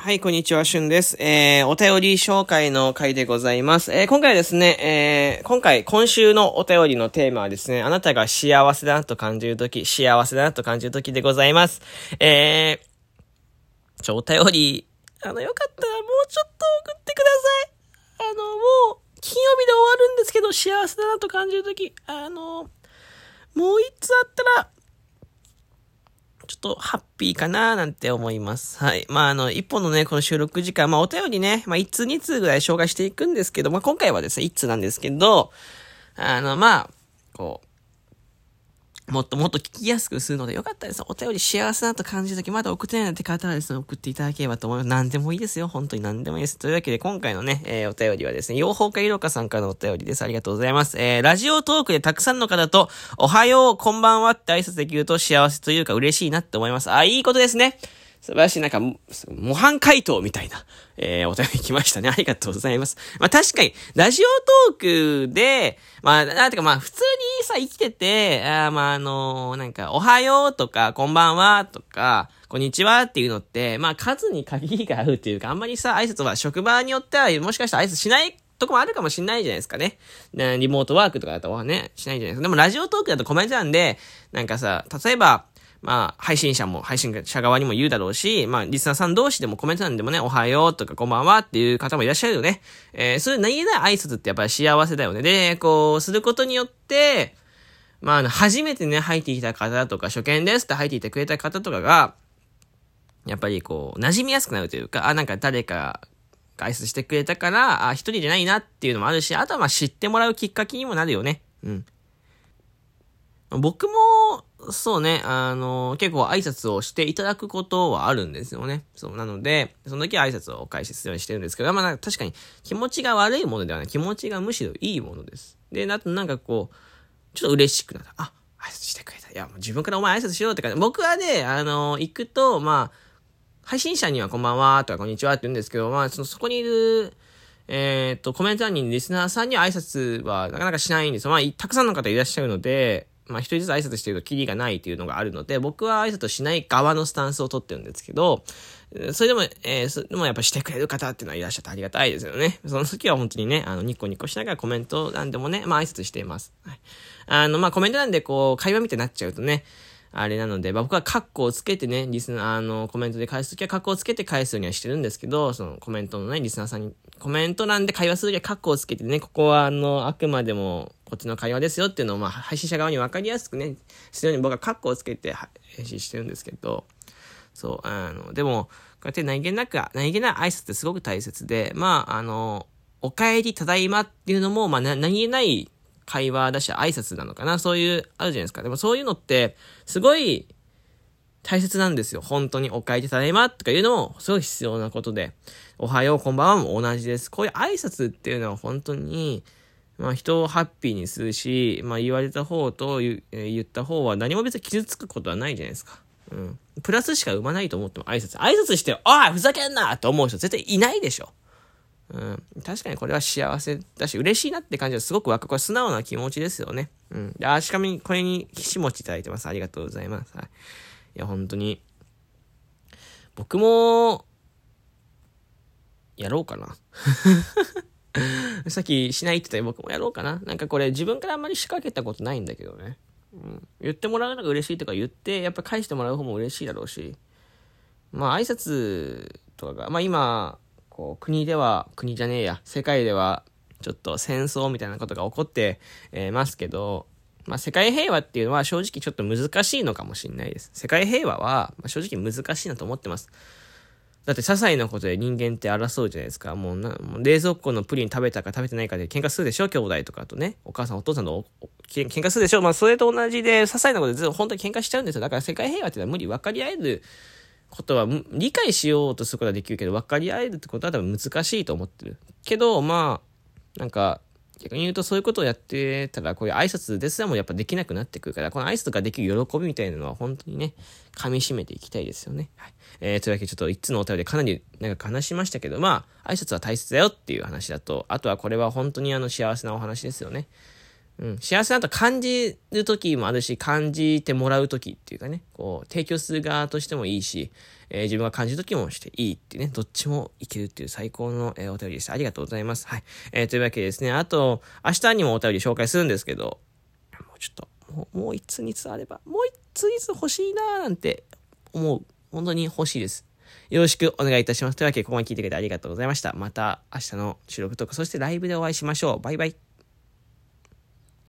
はい、こんにちは、しゅんです。えー、お便り紹介の回でございます。えー、今回はですね、えー、今回、今週のお便りのテーマはですね、あなたが幸せだなと感じるとき、幸せだなと感じるときでございます。えー、ちょ、お便り、あの、よかったらもうちょっと送ってください。あの、もう、金曜日で終わるんですけど、幸せだなと感じるとき、あの、もう一つあったら、ちょっとハッピーかななんて思います。はい。まあ、あの、一本のね、この収録時間、まあ、お便りね、まあ、一通二通ぐらい紹介していくんですけど、まあ、今回はですね、一通なんですけど、あの、まあ、こう、もっともっと聞きやすくするのでよかったです。お便り幸せだと感じるとき、まだ送ってないなんて方はですね、送っていただければと思います。何でもいいですよ。本当に何でもいいです。というわけで、今回のね、えー、お便りはですね、養蜂家いろかさんからのお便りです。ありがとうございます。えー、ラジオトークでたくさんの方と、おはよう、こんばんはって挨拶できると幸せというか嬉しいなって思います。あ、いいことですね。素晴らしい、なんか、模範回答みたいな、えー、お便り来ましたね。ありがとうございます。まあ確かに、ラジオトークで、まあ、なんていうかまあ普通にさ、生きてて、あまああのー、なんか、おはようとか、こんばんはとか、こんにちはっていうのって、まあ数に限りがあるっていうか、あんまりさ、挨拶は職場によっては、もしかしたら挨拶しないとこもあるかもしんないじゃないですかね。リモートワークとかだとね、しないじゃないですか。でもラジオトークだとコメントなんで、なんかさ、例えば、まあ、配信者も、配信者側にも言うだろうし、まあ、リスナーさん同士でもコメント欄でもね、おはようとかこんばんはっていう方もいらっしゃるよね。えー、そういう何気ない挨拶ってやっぱり幸せだよね。で、こう、することによって、まあ、初めてね、入ってきた方とか、初見ですって入ってきてくれた方とかが、やっぱりこう、馴染みやすくなるというか、あ、なんか誰かが挨拶してくれたから、あ、一人じゃないなっていうのもあるし、あとはまあ知ってもらうきっかけにもなるよね。うん。僕も、そうね、あの、結構挨拶をしていただくことはあるんですよね。そう、なので、その時は挨拶を開始するようにしてるんですけど、まあ確かに気持ちが悪いものではない。気持ちがむしろいいものです。で、なとなんかこう、ちょっと嬉しくなった。あ、挨拶してくれた。いや、もう自分からお前挨拶しようってか、僕はね、あの、行くと、まあ、配信者にはこんばんはとかこんにちはって言うんですけど、まあ、その、そこにいる、えっ、と、コメント欄にリスナーさんには挨拶はなかなかしないんです。まあ、たくさんの方いらっしゃるので、まあ一人ずつ挨拶してるとキリがないっていうのがあるので、僕は挨拶しない側のスタンスをとってるんですけど、それでも、えー、それでもやっぱしてくれる方っていうのはいらっしゃってありがたいですよね。その時は本当にね、あの、ニコニコしながらコメントなんでもね、まあ挨拶しています。はい。あの、まあコメントなんでこう、会話みたいになっちゃうとね、あれなので、まあ、僕はカッコをつけてね、リスナー、あの、コメントで返すときはカッコをつけて返すようにはしてるんですけど、そのコメントのね、リスナーさんに、コメント欄で会話するときはカッコをつけてね、ここはあの、あくまでもこっちの会話ですよっていうのを、まあ、配信者側に分かりやすくね、するように僕はカッコをつけて配信してるんですけど、そう、あの、でも、こうやって何気なく、何気ない挨拶ってすごく大切で、まあ、あの、お帰り、ただいまっていうのも、まあ、何気ない会話だし、挨拶なのかなそういう、あるじゃないですか。でもそういうのって、すごい、大切なんですよ。本当にお帰りただいまとかいうのもすごい必要なことで、おはよう、こんばんはも同じです。こういう挨拶っていうのは本当に、まあ人をハッピーにするし、まあ言われた方と言った方は何も別に傷つくことはないじゃないですか。うん。プラスしか生まないと思っても挨拶。挨拶して、ああふざけんなと思う人絶対いないでしょ。うん。確かにこれは幸せだし、嬉しいなって感じはすごくわかこれ素直な気持ちですよね。うん。で、あ、しかもこれにひしもちいただいてます。ありがとうございます。はい。いや、本当に。僕も、やろうかな。さっきしないって言ったら僕もやろうかな。なんかこれ自分からあんまり仕掛けたことないんだけどね。うん、言ってもらうのが嬉しいとか言って、やっぱ返してもらう方も嬉しいだろうし。まあ挨拶とかが、まあ今、こう国では、国じゃねえや、世界ではちょっと戦争みたいなことが起こって、え、ますけど、まあ、世界平和っていうのは正直ちょっと難しいのかもしれないです。世界平和は、正直難しいなと思ってます。だって些細なことで人間って争うじゃないですか。もうな、もう冷蔵庫のプリン食べたか食べてないかで喧嘩するでしょ？兄弟とかとね。お母さんお父さんと喧嘩するでしょ？まあそれと同じで、些細なことで本当に喧嘩しちゃうんですよ。だから世界平和っていうのは無理分かり合えることは、理解しようとすることはできるけど、分かり合えるってことは多分難しいと思ってる。けど、まあ、なんか、逆に言うとそういうことをやってたら、こういう挨拶ですらもやっぱできなくなってくるから、この挨拶ができる喜びみたいなのは本当にね、噛み締めていきたいですよね。はい。えー、というわけでちょっと一つのお便りでかなりなんか話しましたけど、まあ、挨拶は大切だよっていう話だと、あとはこれは本当にあの幸せなお話ですよね。うん、幸せだと感じる時もあるし、感じてもらう時っていうかね、こう、提供する側としてもいいし、えー、自分が感じる時もしていいってね、どっちもいけるっていう最高の、えー、お便りです。ありがとうございます。はい。えー、というわけでですね、あと、明日にもお便り紹介するんですけど、もうちょっと、もう、もう一通二通あれば、もう一通二通欲しいなーなんて思う。本当に欲しいです。よろしくお願いいたします。というわけで、ここまで聞いてくれてありがとうございました。また明日の収録とか、そしてライブでお会いしましょう。バイバイ。